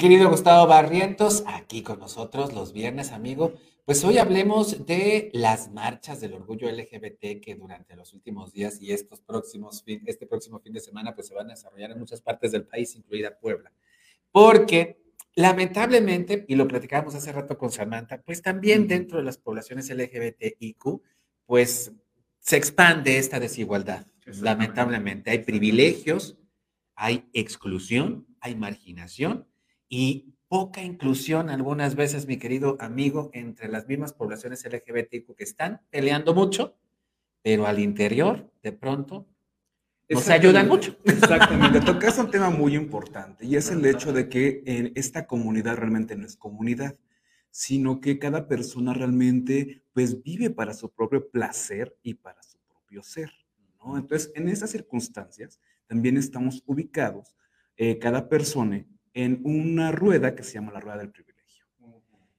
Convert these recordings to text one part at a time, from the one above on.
Querido Gustavo Barrientos, aquí con nosotros los viernes, amigo. Pues hoy hablemos de las marchas del orgullo LGBT que durante los últimos días y estos próximos este próximo fin de semana pues se van a desarrollar en muchas partes del país, incluida Puebla. Porque lamentablemente, y lo platicábamos hace rato con Samantha, pues también dentro de las poblaciones LGBTIQ, pues se expande esta desigualdad. Lamentablemente, hay privilegios, hay exclusión, hay marginación y poca inclusión algunas veces, mi querido amigo, entre las mismas poblaciones LGBTQ que están peleando mucho, pero al interior, de pronto, nos ayudan mucho. Exactamente. Tocas un tema muy importante y es el hecho de que en esta comunidad realmente no es comunidad, sino que cada persona realmente pues vive para su propio placer y para su propio ser. ¿no? Entonces, en esas circunstancias también estamos ubicados eh, cada persona en una rueda que se llama la rueda del privilegio.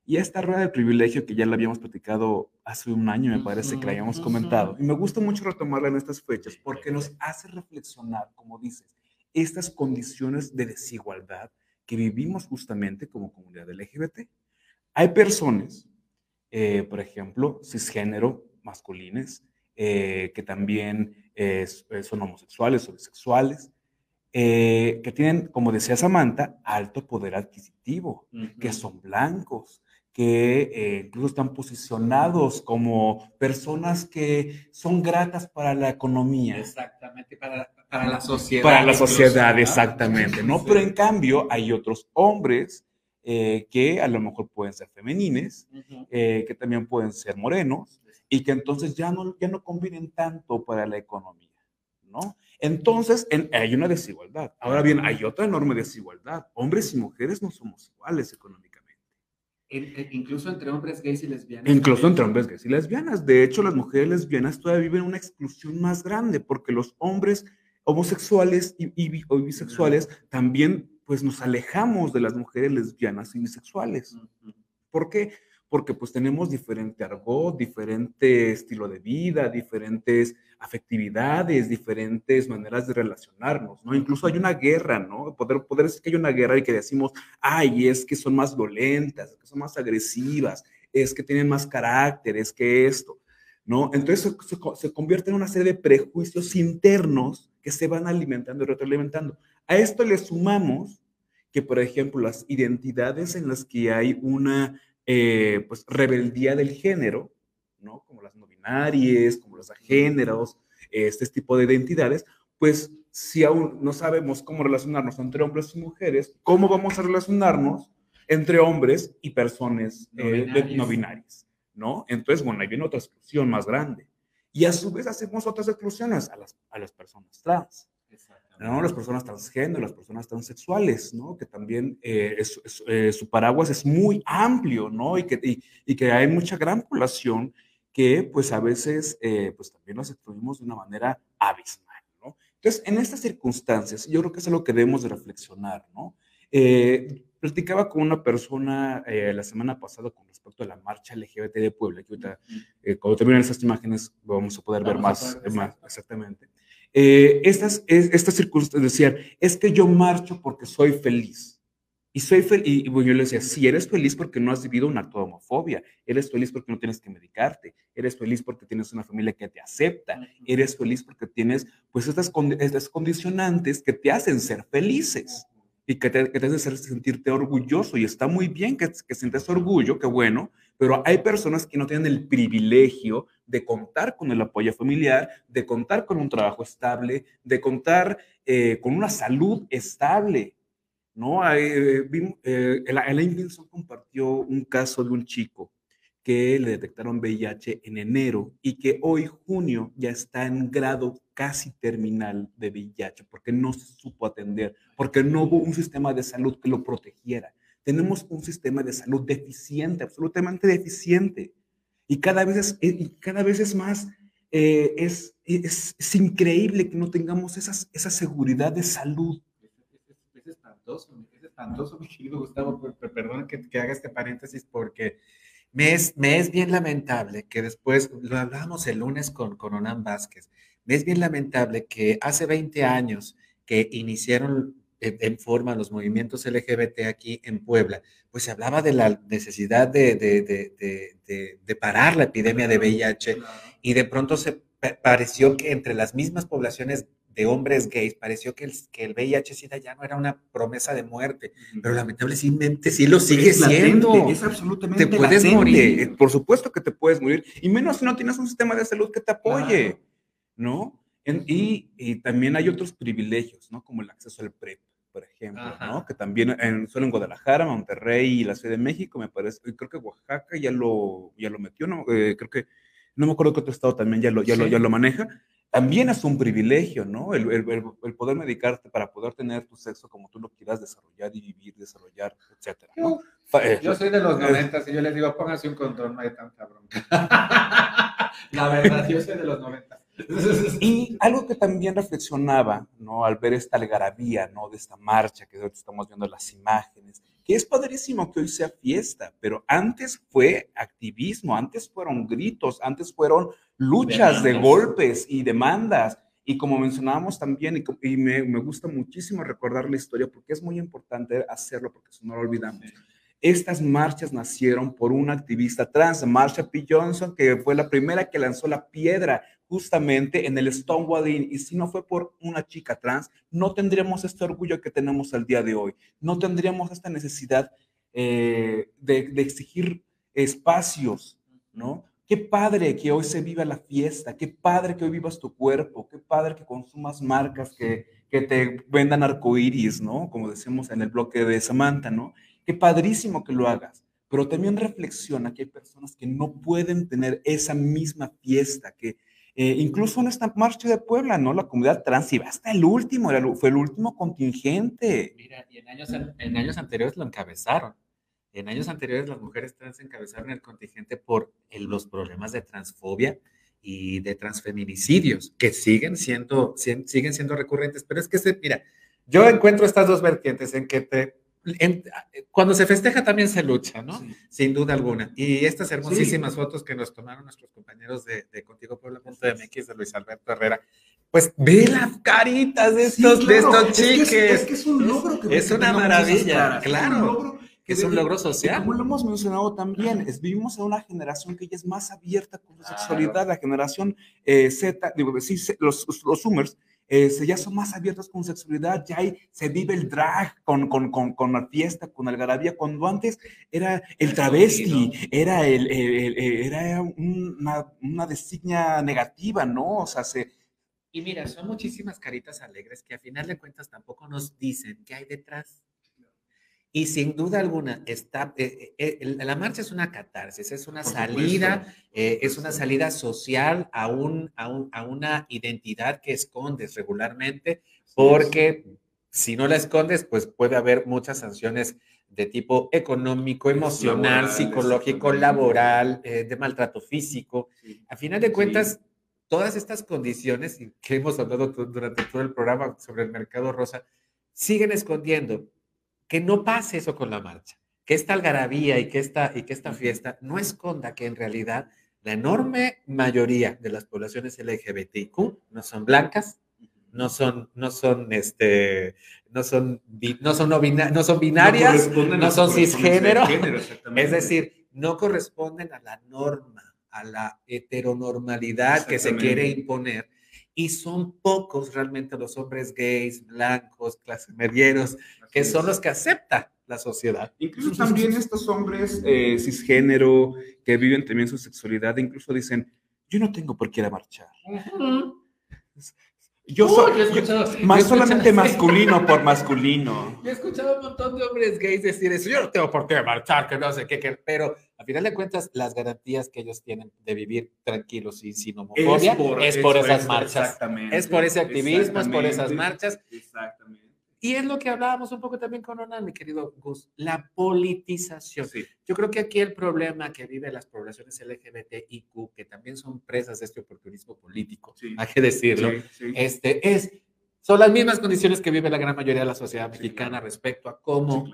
Y esta rueda del privilegio que ya la habíamos platicado hace un año, me parece que la habíamos comentado, y me gusta mucho retomarla en estas fechas porque nos hace reflexionar, como dices, estas condiciones de desigualdad que vivimos justamente como comunidad LGBT. Hay personas, eh, por ejemplo, cisgénero, masculines, eh, que también eh, son homosexuales o bisexuales, eh, que tienen, como decía Samantha, alto poder adquisitivo, que son blancos, que eh, incluso están posicionados como personas que son gratas para la economía. Exactamente, para, para la sociedad. Para la sociedad, exactamente, ¿no? Pero en cambio hay otros hombres eh, que a lo mejor pueden ser femenines, que también pueden ser morenos, y que entonces ya no, ya no convienen tanto para la economía, ¿no? Entonces, hay una desigualdad. Ahora bien, hay otra enorme desigualdad. Hombres y mujeres no somos iguales económicamente. incluso entre hombres gays y lesbianas. Incluso entre hombres gays y lesbianas. De hecho, las mujeres lesbianas todavía viven una exclusión más grande porque los hombres homosexuales y, bisexuales también pues nos alejamos de las mujeres lesbianas y bisexuales. ¿Por qué? porque pues tenemos diferente argot, diferente estilo de vida, diferentes afectividades, diferentes maneras de relacionarnos, ¿no? Incluso hay una guerra, ¿no? Poder, poder decir que hay una guerra y que decimos, ay, es que son más violentas, que son más agresivas, es que tienen más carácter, es que esto, ¿no? Entonces se, se convierte en una serie de prejuicios internos que se van alimentando y retroalimentando. A esto le sumamos que, por ejemplo, las identidades en las que hay una eh, pues, rebeldía del género, ¿no? Como las no binarias, como los agéneros, este tipo de identidades, pues si aún no sabemos cómo relacionarnos entre hombres y mujeres, ¿cómo vamos a relacionarnos entre hombres y personas no, eh, binarias. no Entonces, bueno, ahí viene otra exclusión más grande. Y a su vez hacemos otras exclusiones a las, a las personas trans. ¿no? Las personas transgénero, las personas transexuales, ¿no? Que también eh, eh, su paraguas es muy amplio, ¿no? Y que, y, que hay mucha gran población que, pues, a veces, eh, pues, también nos excluimos de una manera abismal, ¿no? Entonces, en estas circunstancias, yo creo que es algo que debemos de reflexionar, ¿no? platicaba con una persona la semana pasada con respecto a la marcha LGBT de Puebla, que ahorita, cuando terminen esas imágenes, vamos a poder ver más, más exactamente. Eh, estas, estas circunstancias decían, es que yo marcho porque soy feliz. Y soy feliz, y yo le decía, si eres feliz porque no has vivido un acto de homofobia, eres feliz porque no tienes que medicarte, eres feliz porque tienes una familia que te acepta, eres feliz porque tienes pues estas, estas condicionantes que te hacen ser felices y que te, que te hacen sentirte orgulloso. Y está muy bien que, que sientas orgullo, qué bueno, pero hay personas que no tienen el privilegio de contar con el apoyo familiar, de contar con un trabajo estable, de contar eh, con una salud estable. ¿No? Eh, eh, Elaine Vinson compartió un caso de un chico que le detectaron VIH en enero y que hoy, junio, ya está en grado casi terminal de VIH porque no se supo atender, porque no hubo un sistema de salud que lo protegiera. Tenemos un sistema de salud deficiente, absolutamente deficiente. Y cada vez es, eh, y cada vez es más, eh, es, es, es, increíble que no tengamos esas, esa seguridad de salud. Es, espantoso, es espantoso, mi querido Gustavo, perdón que, que haga este paréntesis porque me es, me es bien lamentable que después, lo hablábamos el lunes con, con Onan Vázquez, me es bien lamentable que hace 20 años que iniciaron en forma los movimientos LGBT aquí en Puebla, pues se hablaba de la necesidad de, de, parar la epidemia de VIH y de pronto se pareció que entre las mismas poblaciones de hombres gays, pareció que el, que el VIH-Sida ya no era una promesa de muerte, pero lamentablemente sí lo sigue siendo. es absolutamente Te puedes morir. Por supuesto que te puedes morir, y menos si no tienes un sistema de salud que te apoye, ¿no? y, y, también hay otros privilegios, ¿no? Como el acceso al PrEP, por ejemplo, ¿no? Que también en, solo en Guadalajara, Monterrey y la Ciudad de México, me parece, creo que Oaxaca ya lo, ya lo metió, ¿no? Eh, creo que, no me acuerdo que otro estado también ya lo, ya lo, ya lo maneja también es un privilegio, ¿no? El, el, poder medicarte para poder tener tu sexo como tú lo quieras desarrollar y vivir, desarrollar, etcétera. ¿no? Yo, soy de los noventas y yo les digo, pónganse un condón, no hay tanta bronca. La verdad, yo soy de los noventas. Y algo que también reflexionaba, ¿no? Al ver esta algarabía, ¿no? De esta marcha que hoy estamos viendo las imágenes, que es padrísimo que hoy sea fiesta, pero antes fue activismo, antes fueron gritos, antes fueron luchas de golpes y demandas. Y como mencionábamos también, y, me, me, gusta muchísimo recordar la historia porque es muy importante hacerlo porque si no lo olvidamos. Estas marchas nacieron por una activista trans, Marsha P. Johnson, que fue la primera que lanzó la piedra justamente en el Stonewall Y si no fue por una chica trans, no tendríamos este orgullo que tenemos al día de hoy. No tendríamos esta necesidad eh, de, de exigir espacios, ¿no? Qué padre que hoy se viva la fiesta, qué padre que hoy vivas tu cuerpo, qué padre que consumas marcas que, que te vendan arcoíris, ¿no? Como decimos en el bloque de Samantha, ¿no? Qué padrísimo que lo hagas, pero también reflexiona que hay personas que no pueden tener esa misma fiesta, que eh, incluso en esta marcha de Puebla, ¿no? La comunidad trans iba hasta el último, era, fue el último contingente. Mira, y en años, en años anteriores lo encabezaron. En años anteriores las mujeres trans encabezaron el contingente por los problemas de transfobia y de transfeminicidios, que siguen siendo, siguen siendo recurrentes. Pero es que, se, mira, yo encuentro estas dos vertientes en que te cuando se festeja también se lucha, ¿no? Sin duda alguna. Y estas hermosísimas fotos que nos tomaron nuestros compañeros de, de Contigo Puebla.mx, de Luis Alberto Herrera, pues ve las caritas de estos, de estos chiques. Es, que es, un logro que Es una maravilla, claro. que es un logro social. Como lo hemos mencionado también, es, vivimos en una generación que ya es más abierta con la sexualidad, la generación eh, Z, digo, sí, los, los Zoomers, eh, ya son más abiertos con sexualidad, ya hay, se vive el drag con, con, con, con la fiesta, con algarabía, cuando antes era el travesti, era, el, era una, una designia negativa, ¿no? O sea, se, y mira, son muchísimas caritas alegres que a final de cuentas tampoco nos dicen qué hay detrás. Y sin duda alguna, está, eh, eh, eh, la marcha es una catarsis, es una salida, es una salida social a, un, a, un, a, una identidad que escondes regularmente, porque si no la escondes, pues puede haber muchas sanciones de tipo económico, emocional, psicológico, laboral, de maltrato físico. A final de cuentas, todas estas condiciones que hemos hablado durante todo el programa sobre el mercado rosa, siguen escondiendo que no pase eso con la marcha, que esta algarabía y que esta, y que esta fiesta no esconda que en realidad la enorme mayoría de las poblaciones LGBTQ no son blancas, no son, no son, este, no son, no son, no, son binarias, no, son cisgénero, es decir, no corresponden a la norma, a la heteronormalidad que se quiere imponer y son pocos realmente los hombres gays, blancos, clase medieros, que son los que acepta la sociedad. Incluso también estos hombres eh, cisgénero que viven también su sexualidad, incluso dicen, yo no tengo por qué ir a marchar. Yo soy más solamente masculino por masculino. Yo he escuchado un montón de hombres gays decir eso. Yo no tengo por qué marchar, que no sé qué, qué. pero a final de cuentas, las garantías que ellos tienen de vivir tranquilos y sin homofobia es por, esas marchas. Es por ese activismo, es por esas marchas. Exactamente. Y es lo que hablábamos un poco también con Ronald, mi querido Gus, la politización. Yo creo que aquí el problema que viven las poblaciones LGBTIQ, que también son presas de este oportunismo político, hay que decirlo, este, es, son las mismas condiciones que vive la gran mayoría de la sociedad mexicana respecto a cómo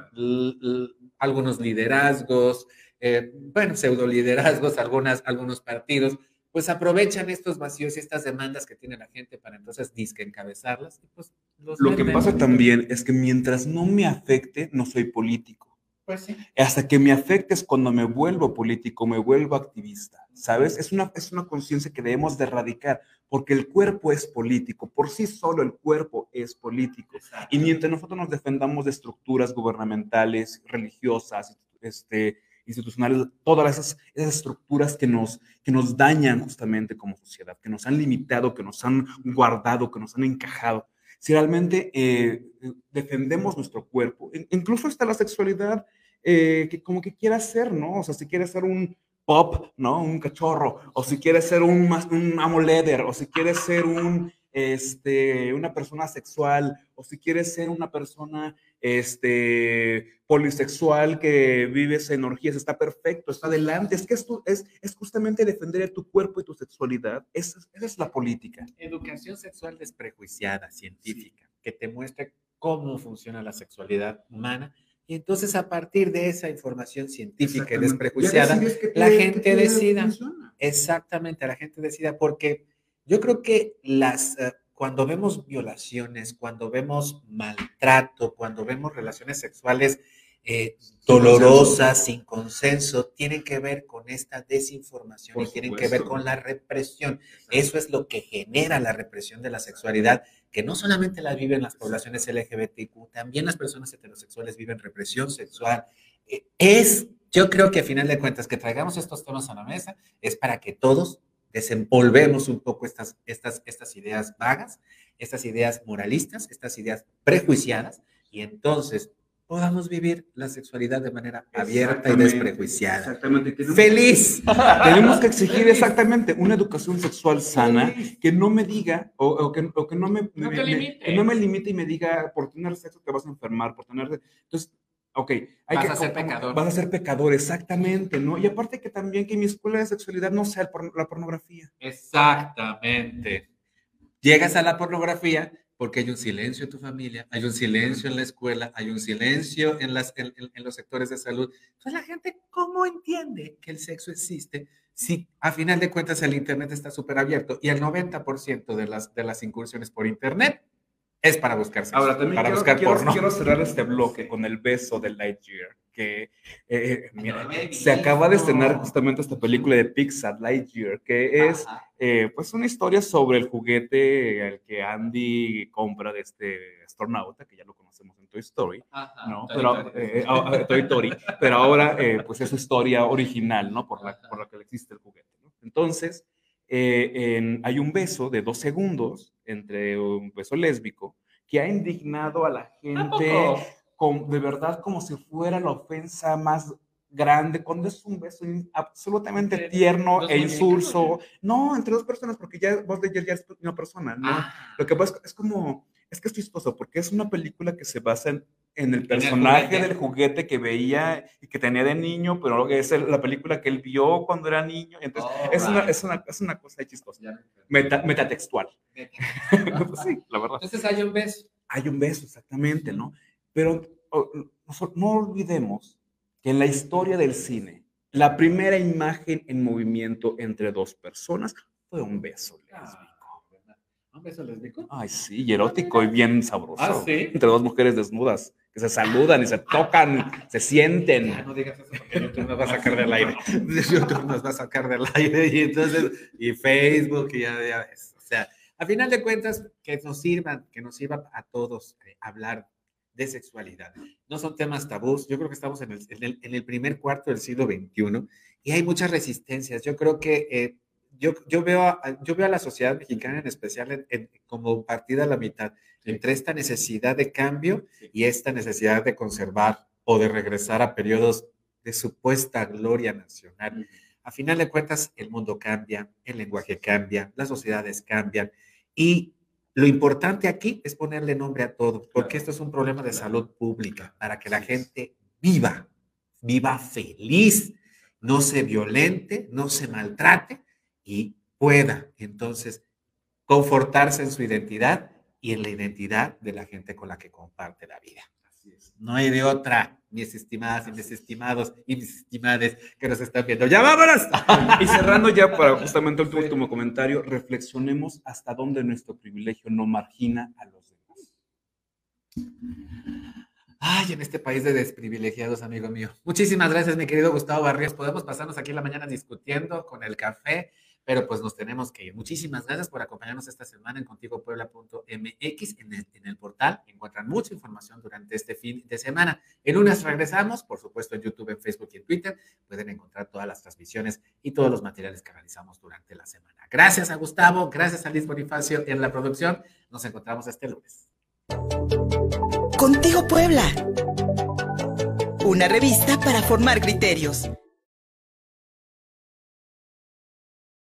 algunos liderazgos, eh, bueno, pseudo liderazgos, algunas, algunos partidos, pues aprovechan estos vacíos y estas demandas que tiene la gente para entonces disque encabezarlas. Y pues Lo que pasa también es que mientras no me afecte, no soy político. Pues sí. Hasta que me afecte es cuando me vuelvo político, me vuelvo activista, ¿sabes? Es una, es una conciencia que debemos de erradicar, porque el cuerpo es político, por sí solo el cuerpo es político. Y mientras nosotros nos defendamos de estructuras gubernamentales, religiosas, este, institucionales, todas esas, esas, estructuras que nos, que nos dañan justamente como sociedad, que nos han limitado, que nos han guardado, que nos han encajado. Si realmente eh, defendemos nuestro cuerpo, incluso hasta la sexualidad, eh, que como que quiera ser, ¿no? O sea, si quiere ser un pop, ¿no? Un cachorro, o si quiere ser un, un amo o si quiere ser un, este, una persona sexual, o si quiere ser una persona este, polisexual que vive en orgías, está perfecto, está adelante. Es que esto es, es justamente defender tu cuerpo y tu sexualidad. Esa, esa es la política. Educación sexual desprejuiciada, científica, que te muestre cómo funciona la sexualidad humana y entonces a partir de esa información científica y desprejuiciada, la gente decida. Exactamente, la gente decida, porque yo creo que las, eh, cuando vemos violaciones, cuando vemos maltrato, cuando vemos relaciones sexuales eh, dolorosas, sin consenso, tienen que ver con esta desinformación y tienen que ver con la represión. Eso es lo que genera la represión de la sexualidad, que no solamente la viven las poblaciones LGBTQ, también las personas heterosexuales viven represión sexual. Eh, es, yo creo que a final de cuentas, que traigamos estos temas a la mesa es para que todos desempolvemos un poco estas, estas, estas ideas vagas, estas ideas moralistas, estas ideas prejuiciadas, y entonces podamos vivir la sexualidad de manera abierta y desprejuiciada. Exactamente. ¡Feliz! Tenemos que exigir exactamente una educación sexual sana que no me diga o, que, no me, no limite. no me limite y me diga por tener sexo te vas a enfermar, por tener... Entonces, ok. Hay vas que, a ser pecador. Vas a ser pecador, exactamente, ¿no? Y aparte que también que mi escuela de sexualidad no sea la pornografía. Exactamente. Llegas a la pornografía porque hay un silencio en tu familia, hay un silencio en la escuela, hay un silencio en, las, en, los sectores de salud. Entonces la gente, ¿cómo entiende que el sexo existe si a final de cuentas el Internet está súper abierto y el 90% de las, de las incursiones por Internet es para buscar sexo, Ahora, también para quiero, buscar quiero, porno. quiero cerrar este bloque con el beso de Lightyear que eh, mira, se acaba de estrenar justamente esta película de Pixar, Lightyear, que es eh, pues una historia sobre el juguete al que Andy compra de este astronauta, que ya lo conocemos en Toy Story, ¿no? Toy pero, eh, ah, ah, Toy Story, pero ahora pues es su historia original, ¿no? Por la, por la que existe el juguete, ¿no? Entonces, hay un beso de dos segundos entre un beso lésbico que ha indignado a la gente de verdad como si fuera la ofensa más grande, cuando es un beso absolutamente tierno e insulso. No, entre dos personas, porque ya vos de ya es una persona, ¿no? Ah. Lo que pasa es, como, es que es chistoso, porque es una película que se basa en, en el personaje del juguete que veía y que tenía de niño, pero es la película que él vio cuando era niño. Entonces, es, una, es, una, es, una, cosa chistosa. Meta, metatextual. sí, la verdad. Entonces hay un beso. Hay un beso, exactamente, ¿no? Pero no olvidemos que en la historia del cine, la primera imagen en movimiento entre dos personas fue un beso ah, lésbico. ¿Un beso lésbico? Ay, sí, y erótico y bien sabroso. Ah, sí. Entre dos mujeres desnudas que se saludan y se tocan, se sienten. no digas eso porque YouTube nos va a sacar del aire. YouTube nos va a sacar del aire y entonces, y Facebook, y ya, ya ves. O sea, a final de cuentas, que nos sirvan, que nos sirva a todos eh, hablar de sexualidad. No son temas tabús. Yo creo que estamos en el, en el, primer cuarto del siglo XXI y hay muchas resistencias. Yo creo que eh, yo, yo, veo a, yo veo a la sociedad mexicana en especial como partida a la mitad entre esta necesidad de cambio y esta necesidad de conservar o de regresar a periodos de supuesta gloria nacional. A final de cuentas, el mundo cambia, el lenguaje cambia, las sociedades cambian y lo importante aquí es ponerle nombre a todo, porque esto es un problema de salud pública, para que la gente viva, viva feliz, no se violente, no se maltrate y pueda entonces confortarse en su identidad y en la identidad de la gente con la que comparte la vida. Así es. No hay de otra. mis estimadas y mis estimados y mis estimades que nos están viendo. ¡Ya vámonos! Y cerrando ya para justamente el último comentario, reflexionemos hasta dónde nuestro privilegio no margina a los demás. Ay, en este país de desprivilegiados, amigo mío. Muchísimas gracias, mi querido Gustavo Barrios. Podemos pasarnos aquí en la mañana discutiendo con el café pero pues nos tenemos que ir. Muchísimas gracias por acompañarnos esta semana en contigopuebla.mx. En el, en el portal encuentran mucha información durante este fin de semana. El lunes regresamos, por supuesto, en YouTube, en Facebook y en Twitter. Pueden encontrar todas las transmisiones y todos los materiales que realizamos durante la semana. Gracias a Gustavo, gracias a Liz Bonifacio en la producción. Nos encontramos este lunes. Contigo Puebla. Una revista para formar criterios